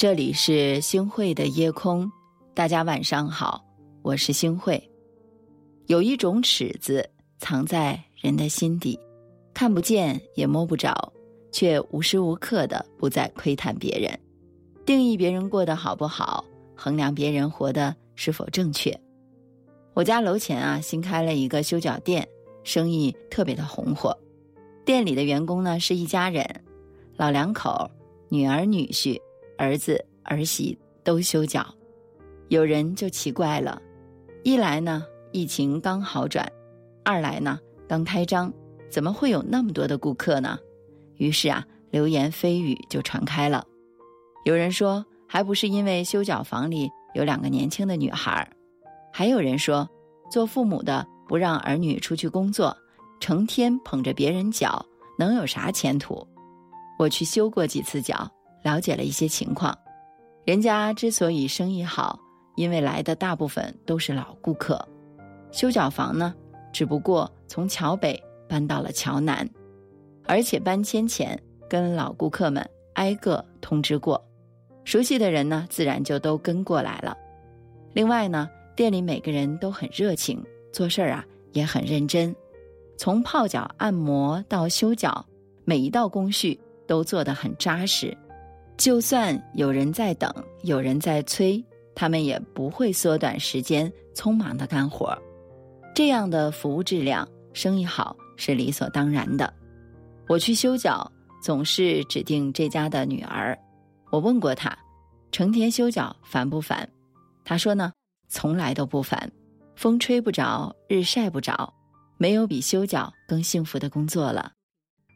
这里是星汇的夜空，大家晚上好，我是星汇。有一种尺子藏在人的心底，看不见也摸不着，却无时无刻的不再窥探别人，定义别人过得好不好，衡量别人活得是否正确。我家楼前啊新开了一个修脚店，生意特别的红火。店里的员工呢是一家人，老两口，女儿女婿。儿子儿媳都修脚，有人就奇怪了：一来呢，疫情刚好转；二来呢，刚开张，怎么会有那么多的顾客呢？于是啊，流言蜚语就传开了。有人说，还不是因为修脚房里有两个年轻的女孩儿；还有人说，做父母的不让儿女出去工作，成天捧着别人脚，能有啥前途？我去修过几次脚。了解了一些情况，人家之所以生意好，因为来的大部分都是老顾客。修脚房呢，只不过从桥北搬到了桥南，而且搬迁前跟老顾客们挨个通知过，熟悉的人呢，自然就都跟过来了。另外呢，店里每个人都很热情，做事儿啊也很认真，从泡脚、按摩到修脚，每一道工序都做得很扎实。就算有人在等，有人在催，他们也不会缩短时间，匆忙的干活。这样的服务质量，生意好是理所当然的。我去修脚，总是指定这家的女儿。我问过她，成天修脚烦不烦？她说呢，从来都不烦，风吹不着，日晒不着，没有比修脚更幸福的工作了。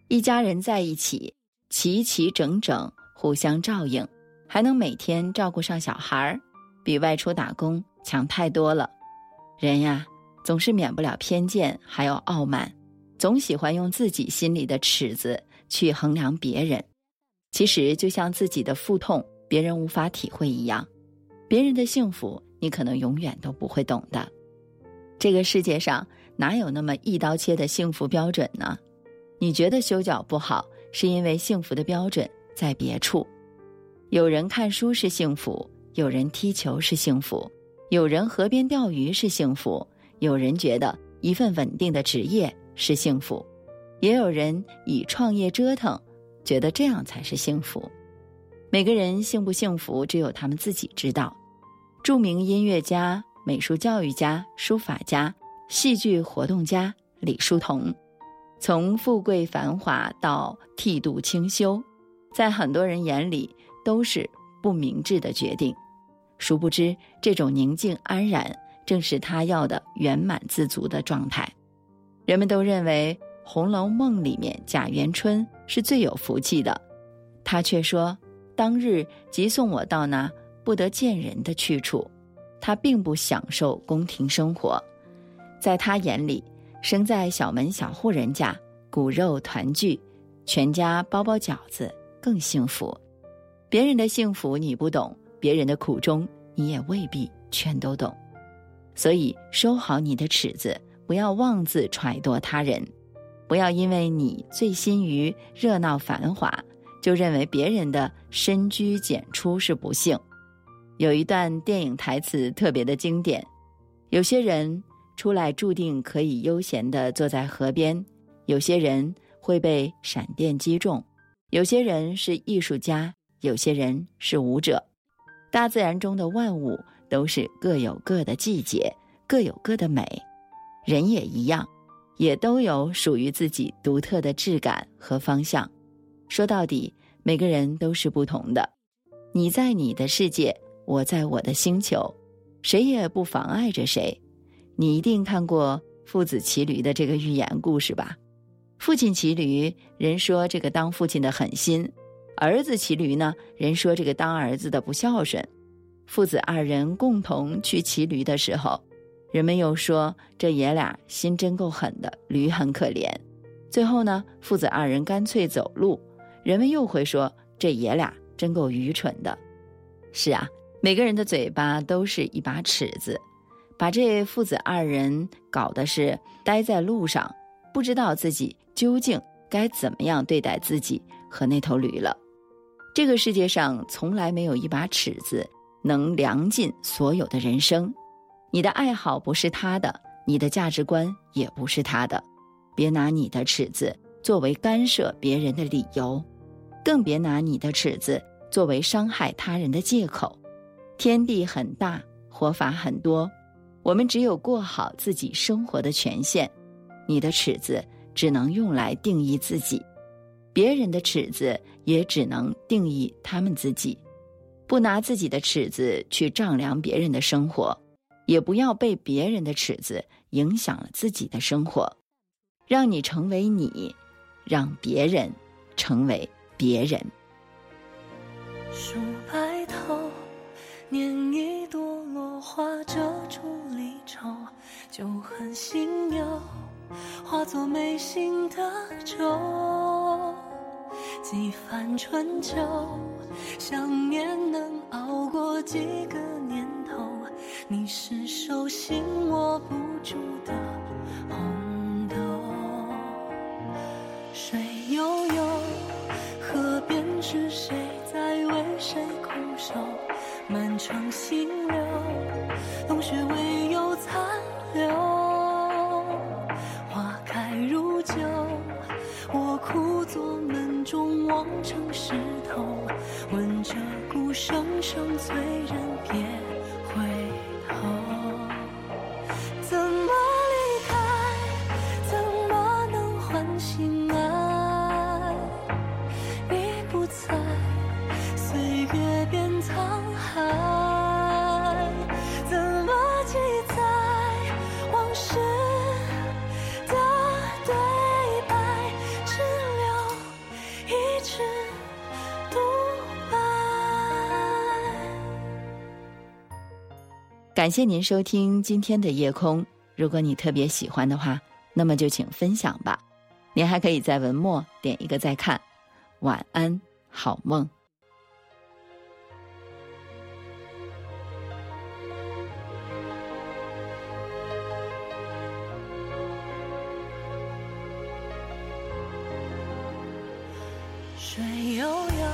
一家人在一起，齐齐整整。互相照应，还能每天照顾上小孩儿，比外出打工强太多了。人呀，总是免不了偏见，还有傲慢，总喜欢用自己心里的尺子去衡量别人。其实就像自己的腹痛，别人无法体会一样，别人的幸福，你可能永远都不会懂的。这个世界上哪有那么一刀切的幸福标准呢？你觉得修脚不好，是因为幸福的标准。在别处，有人看书是幸福，有人踢球是幸福，有人河边钓鱼是幸福，有人觉得一份稳定的职业是幸福，也有人以创业折腾，觉得这样才是幸福。每个人幸不幸福，只有他们自己知道。著名音乐家、美术教育家、书法家、戏剧活动家李叔同，从富贵繁华到剃度清修。在很多人眼里都是不明智的决定，殊不知这种宁静安然正是他要的圆满自足的状态。人们都认为《红楼梦》里面贾元春是最有福气的，他却说当日即送我到那不得见人的去处，他并不享受宫廷生活。在他眼里，生在小门小户人家，骨肉团聚，全家包包饺子。更幸福，别人的幸福你不懂，别人的苦衷你也未必全都懂，所以收好你的尺子，不要妄自揣度他人，不要因为你醉心于热闹繁华，就认为别人的深居简出是不幸。有一段电影台词特别的经典：有些人出来注定可以悠闲的坐在河边，有些人会被闪电击中。有些人是艺术家，有些人是舞者。大自然中的万物都是各有各的季节，各有各的美。人也一样，也都有属于自己独特的质感和方向。说到底，每个人都是不同的。你在你的世界，我在我的星球，谁也不妨碍着谁。你一定看过父子骑驴的这个寓言故事吧？父亲骑驴，人说这个当父亲的狠心；儿子骑驴呢，人说这个当儿子的不孝顺。父子二人共同去骑驴的时候，人们又说这爷俩心真够狠的，驴很可怜。最后呢，父子二人干脆走路，人们又会说这爷俩真够愚蠢的。是啊，每个人的嘴巴都是一把尺子，把这父子二人搞的是呆在路上。不知道自己究竟该怎么样对待自己和那头驴了。这个世界上从来没有一把尺子能量尽所有的人生。你的爱好不是他的，你的价值观也不是他的。别拿你的尺子作为干涉别人的理由，更别拿你的尺子作为伤害他人的借口。天地很大，活法很多，我们只有过好自己生活的权限。你的尺子只能用来定义自己。别人的尺子也只能定义他们自己，不拿自己的尺子去丈量别人的生活，也不要被别人的尺子影响了自己的生活。让你成为你，让别人成为别人。数白头，念一朵落花遮住离愁，就恨心有。化作眉心的皱，几番春秋，想念能熬过几个年头。你是手心握不住的红声声催感谢您收听今天的夜空。如果你特别喜欢的话，那么就请分享吧。您还可以在文末点一个再看。晚安，好梦。水悠悠，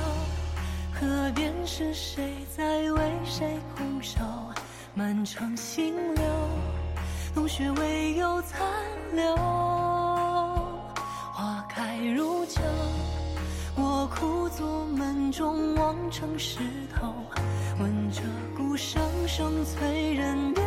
河边是谁在为谁苦守？满城新柳，冬雪未有残留。花开如旧，我枯坐门中，望成石头，闻鹧鸪声声催人别。